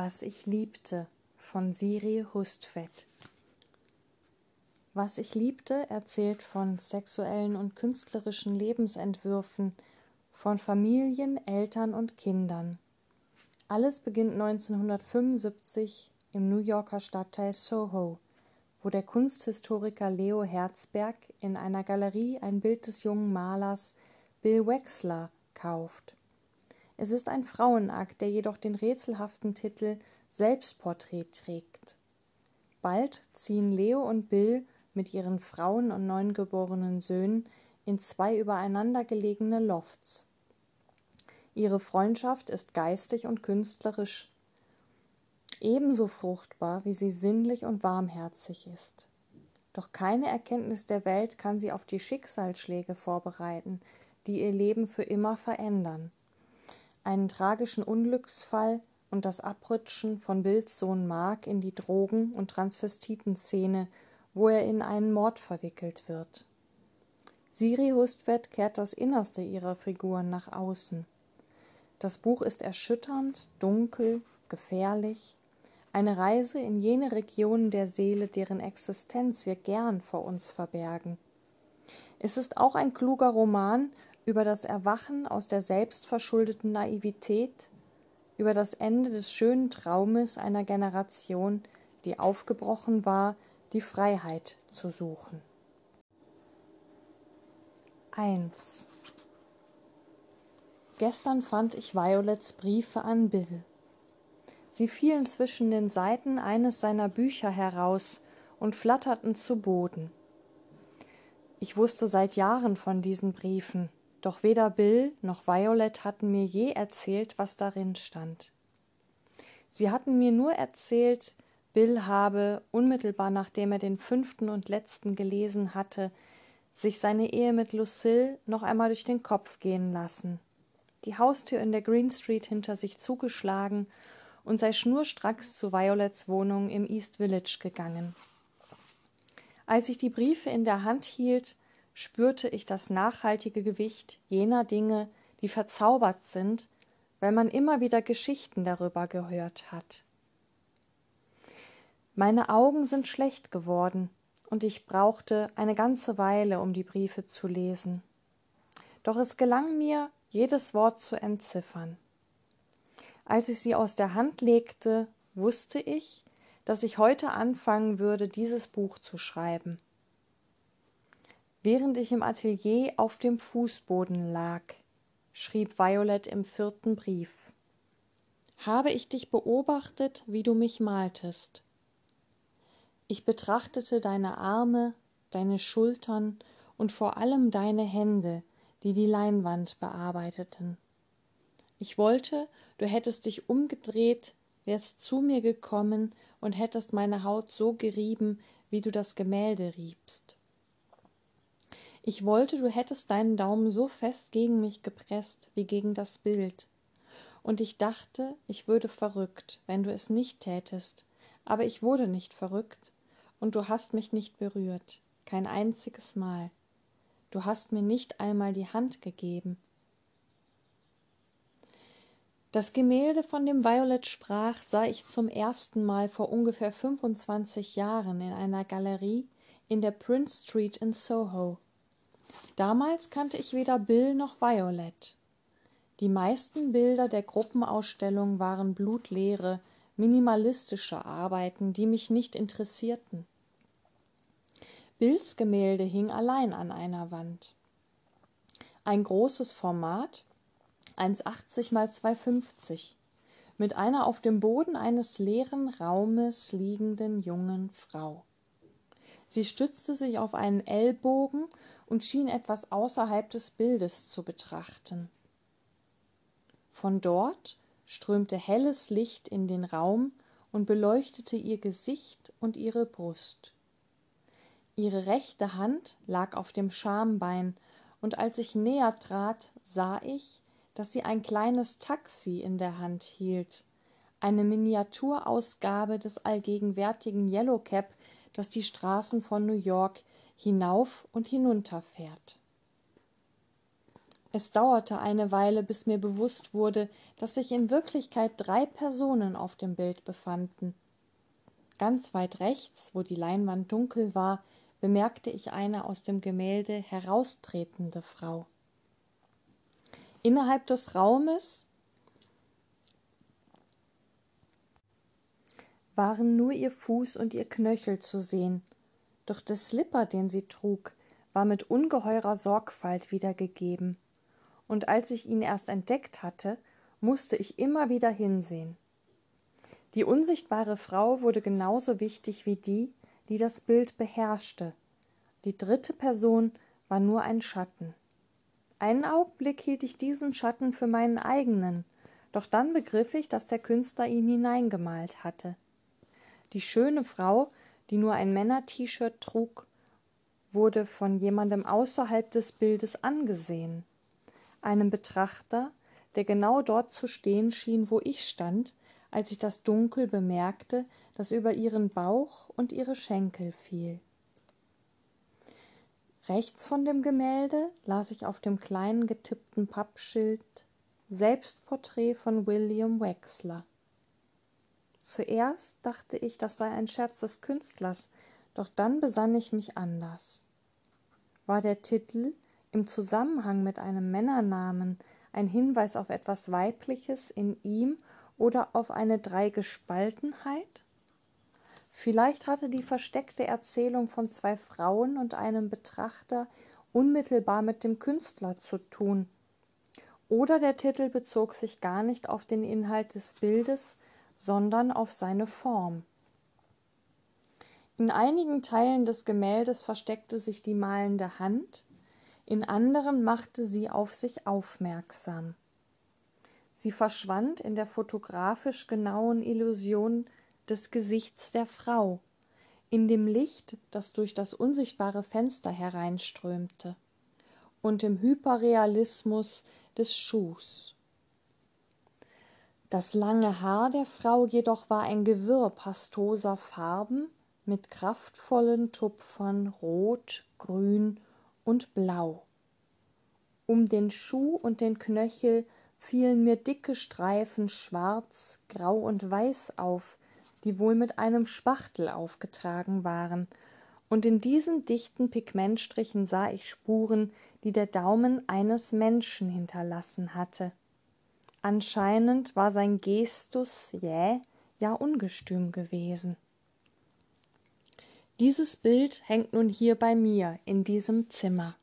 Was ich liebte von Siri Hustvedt. Was ich liebte erzählt von sexuellen und künstlerischen Lebensentwürfen, von Familien, Eltern und Kindern. Alles beginnt 1975 im New Yorker Stadtteil Soho, wo der Kunsthistoriker Leo Herzberg in einer Galerie ein Bild des jungen Malers Bill Wexler kauft. Es ist ein Frauenakt, der jedoch den rätselhaften Titel Selbstporträt trägt. Bald ziehen Leo und Bill mit ihren Frauen und neungeborenen Söhnen in zwei übereinander gelegene Lofts. Ihre Freundschaft ist geistig und künstlerisch ebenso fruchtbar, wie sie sinnlich und warmherzig ist. Doch keine Erkenntnis der Welt kann sie auf die Schicksalsschläge vorbereiten, die ihr Leben für immer verändern einen tragischen Unglücksfall und das Abrutschen von Bills Sohn Mark in die Drogen- und Transvestitenszene, wo er in einen Mord verwickelt wird. Siri Hustvedt kehrt das Innerste ihrer Figuren nach außen. Das Buch ist erschütternd, dunkel, gefährlich, eine Reise in jene Regionen der Seele, deren Existenz wir gern vor uns verbergen. Es ist auch ein kluger Roman über das Erwachen aus der selbstverschuldeten Naivität, über das Ende des schönen Traumes einer Generation, die aufgebrochen war, die Freiheit zu suchen. 1. Gestern fand ich Violets Briefe an Bill. Sie fielen zwischen den Seiten eines seiner Bücher heraus und flatterten zu Boden. Ich wusste seit Jahren von diesen Briefen, doch weder Bill noch Violet hatten mir je erzählt, was darin stand. Sie hatten mir nur erzählt, Bill habe, unmittelbar nachdem er den fünften und letzten gelesen hatte, sich seine Ehe mit Lucille noch einmal durch den Kopf gehen lassen, die Haustür in der Green Street hinter sich zugeschlagen und sei schnurstracks zu Violets Wohnung im East Village gegangen. Als ich die Briefe in der Hand hielt, spürte ich das nachhaltige Gewicht jener Dinge, die verzaubert sind, weil man immer wieder Geschichten darüber gehört hat. Meine Augen sind schlecht geworden, und ich brauchte eine ganze Weile, um die Briefe zu lesen. Doch es gelang mir, jedes Wort zu entziffern. Als ich sie aus der Hand legte, wusste ich, dass ich heute anfangen würde, dieses Buch zu schreiben während ich im Atelier auf dem Fußboden lag, schrieb Violet im vierten Brief. Habe ich dich beobachtet, wie du mich maltest. Ich betrachtete deine Arme, deine Schultern und vor allem deine Hände, die die Leinwand bearbeiteten. Ich wollte, du hättest dich umgedreht, wärst zu mir gekommen und hättest meine Haut so gerieben, wie du das Gemälde riebst. Ich wollte, du hättest deinen Daumen so fest gegen mich gepresst wie gegen das Bild. Und ich dachte, ich würde verrückt, wenn du es nicht tätest, aber ich wurde nicht verrückt, und du hast mich nicht berührt, kein einziges Mal. Du hast mir nicht einmal die Hand gegeben. Das Gemälde, von dem Violet sprach, sah ich zum ersten Mal vor ungefähr 25 Jahren in einer Galerie in der Prince Street in Soho. Damals kannte ich weder Bill noch Violet. Die meisten Bilder der Gruppenausstellung waren blutleere, minimalistische Arbeiten, die mich nicht interessierten. Bills Gemälde hing allein an einer Wand. Ein großes Format, 1,80 mal 2,50, mit einer auf dem Boden eines leeren Raumes liegenden jungen Frau. Sie stützte sich auf einen Ellbogen und schien etwas außerhalb des Bildes zu betrachten. Von dort strömte helles Licht in den Raum und beleuchtete ihr Gesicht und ihre Brust. Ihre rechte Hand lag auf dem Schambein, und als ich näher trat, sah ich, dass sie ein kleines Taxi in der Hand hielt, eine Miniaturausgabe des allgegenwärtigen Yellowcab das die Straßen von New York hinauf und hinunter fährt. Es dauerte eine Weile, bis mir bewusst wurde, dass sich in Wirklichkeit drei Personen auf dem Bild befanden. Ganz weit rechts, wo die Leinwand dunkel war, bemerkte ich eine aus dem Gemälde heraustretende Frau. Innerhalb des Raumes waren nur ihr Fuß und ihr Knöchel zu sehen, doch der Slipper, den sie trug, war mit ungeheurer Sorgfalt wiedergegeben, und als ich ihn erst entdeckt hatte, musste ich immer wieder hinsehen. Die unsichtbare Frau wurde genauso wichtig wie die, die das Bild beherrschte. Die dritte Person war nur ein Schatten. Einen Augenblick hielt ich diesen Schatten für meinen eigenen, doch dann begriff ich, dass der Künstler ihn hineingemalt hatte. Die schöne Frau, die nur ein Männer-T-Shirt trug, wurde von jemandem außerhalb des Bildes angesehen, einem Betrachter, der genau dort zu stehen schien, wo ich stand, als ich das Dunkel bemerkte, das über ihren Bauch und ihre Schenkel fiel. Rechts von dem Gemälde las ich auf dem kleinen getippten Pappschild Selbstporträt von William Wexler. Zuerst dachte ich, das sei ein Scherz des Künstlers, doch dann besann ich mich anders. War der Titel im Zusammenhang mit einem Männernamen ein Hinweis auf etwas Weibliches in ihm oder auf eine Dreigespaltenheit? Vielleicht hatte die versteckte Erzählung von zwei Frauen und einem Betrachter unmittelbar mit dem Künstler zu tun. Oder der Titel bezog sich gar nicht auf den Inhalt des Bildes, sondern auf seine Form. In einigen Teilen des Gemäldes versteckte sich die malende Hand, in anderen machte sie auf sich aufmerksam. Sie verschwand in der fotografisch genauen Illusion des Gesichts der Frau, in dem Licht, das durch das unsichtbare Fenster hereinströmte, und im Hyperrealismus des Schuhs. Das lange Haar der Frau jedoch war ein Gewirr pastoser Farben mit kraftvollen Tupfern rot, grün und blau. Um den Schuh und den Knöchel fielen mir dicke Streifen schwarz, grau und weiß auf, die wohl mit einem Spachtel aufgetragen waren, und in diesen dichten Pigmentstrichen sah ich Spuren, die der Daumen eines Menschen hinterlassen hatte. Anscheinend war sein Gestus jäh, ja ungestüm gewesen. Dieses Bild hängt nun hier bei mir in diesem Zimmer.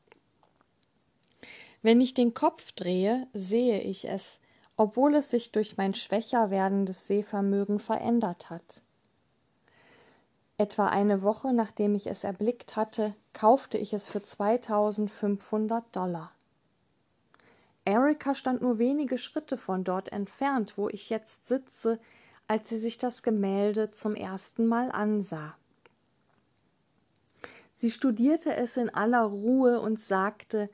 Wenn ich den Kopf drehe, sehe ich es, obwohl es sich durch mein schwächer werdendes Sehvermögen verändert hat. Etwa eine Woche nachdem ich es erblickt hatte, kaufte ich es für 2500 Dollar. Erika stand nur wenige Schritte von dort entfernt, wo ich jetzt sitze, als sie sich das Gemälde zum ersten Mal ansah. Sie studierte es in aller Ruhe und sagte,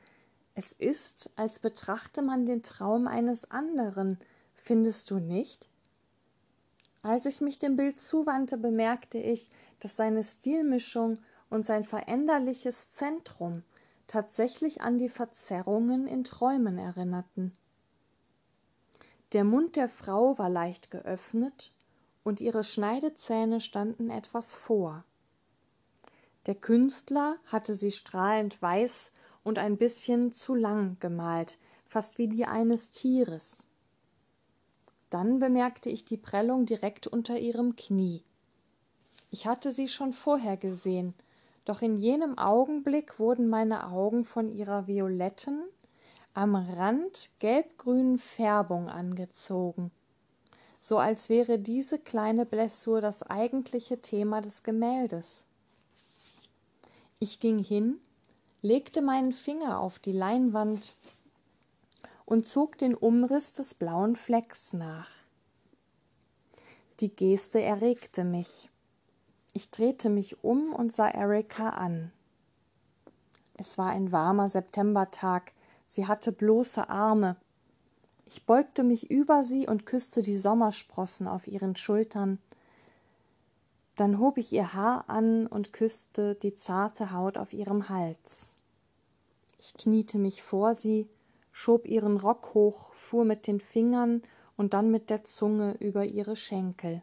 es ist, als betrachte man den Traum eines anderen, findest du nicht? Als ich mich dem Bild zuwandte, bemerkte ich, dass seine Stilmischung und sein veränderliches Zentrum tatsächlich an die Verzerrungen in Träumen erinnerten. Der Mund der Frau war leicht geöffnet und ihre Schneidezähne standen etwas vor. Der Künstler hatte sie strahlend weiß und ein bisschen zu lang gemalt, fast wie die eines Tieres. Dann bemerkte ich die Prellung direkt unter ihrem Knie. Ich hatte sie schon vorher gesehen, doch in jenem Augenblick wurden meine Augen von ihrer violetten, am Rand gelbgrünen Färbung angezogen, so als wäre diese kleine Blessur das eigentliche Thema des Gemäldes. Ich ging hin, legte meinen Finger auf die Leinwand und zog den Umriss des blauen Flecks nach. Die Geste erregte mich. Ich drehte mich um und sah Erika an. Es war ein warmer Septembertag, sie hatte bloße Arme. Ich beugte mich über sie und küsste die Sommersprossen auf ihren Schultern. Dann hob ich ihr Haar an und küsste die zarte Haut auf ihrem Hals. Ich kniete mich vor sie, schob ihren Rock hoch, fuhr mit den Fingern und dann mit der Zunge über ihre Schenkel.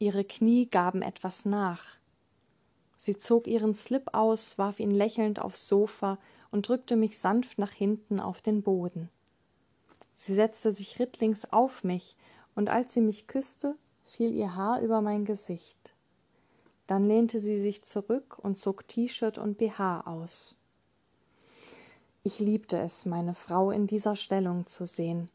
Ihre Knie gaben etwas nach. Sie zog ihren Slip aus, warf ihn lächelnd aufs Sofa und drückte mich sanft nach hinten auf den Boden. Sie setzte sich rittlings auf mich, und als sie mich küsste, fiel ihr Haar über mein Gesicht. Dann lehnte sie sich zurück und zog T-Shirt und BH aus. Ich liebte es, meine Frau in dieser Stellung zu sehen.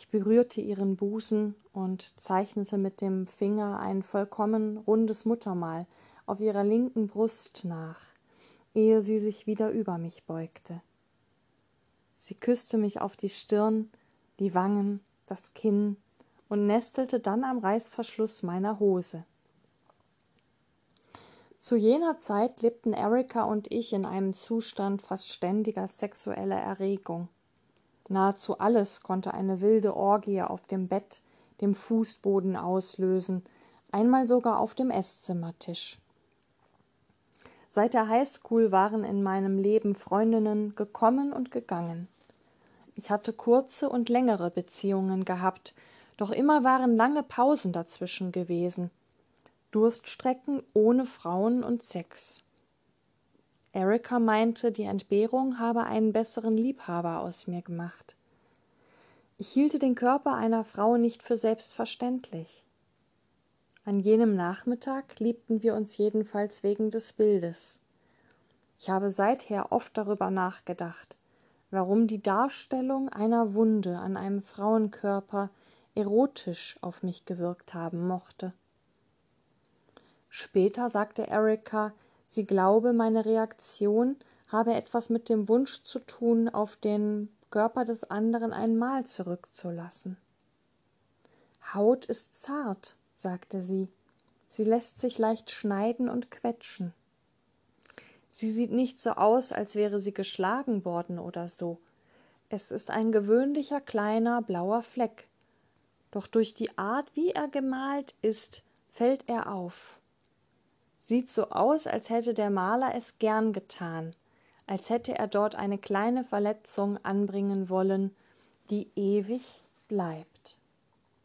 Ich berührte ihren Busen und zeichnete mit dem Finger ein vollkommen rundes Muttermal auf ihrer linken Brust nach, ehe sie sich wieder über mich beugte. Sie küsste mich auf die Stirn, die Wangen, das Kinn und nestelte dann am Reißverschluss meiner Hose. Zu jener Zeit lebten Erika und ich in einem Zustand fast ständiger sexueller Erregung. Nahezu alles konnte eine wilde Orgie auf dem Bett, dem Fußboden auslösen, einmal sogar auf dem Esszimmertisch. Seit der Highschool waren in meinem Leben Freundinnen gekommen und gegangen. Ich hatte kurze und längere Beziehungen gehabt, doch immer waren lange Pausen dazwischen gewesen. Durststrecken ohne Frauen und Sex. Erika meinte, die Entbehrung habe einen besseren Liebhaber aus mir gemacht. Ich hielte den Körper einer Frau nicht für selbstverständlich. An jenem Nachmittag liebten wir uns jedenfalls wegen des Bildes. Ich habe seither oft darüber nachgedacht, warum die Darstellung einer Wunde an einem Frauenkörper erotisch auf mich gewirkt haben mochte. Später sagte Erika, sie glaube, meine Reaktion habe etwas mit dem Wunsch zu tun, auf den Körper des anderen einmal zurückzulassen. Haut ist zart, sagte sie. Sie lässt sich leicht schneiden und quetschen. Sie sieht nicht so aus, als wäre sie geschlagen worden oder so. Es ist ein gewöhnlicher kleiner blauer Fleck. Doch durch die Art, wie er gemalt ist, fällt er auf. Sieht so aus, als hätte der Maler es gern getan, als hätte er dort eine kleine Verletzung anbringen wollen, die ewig bleibt.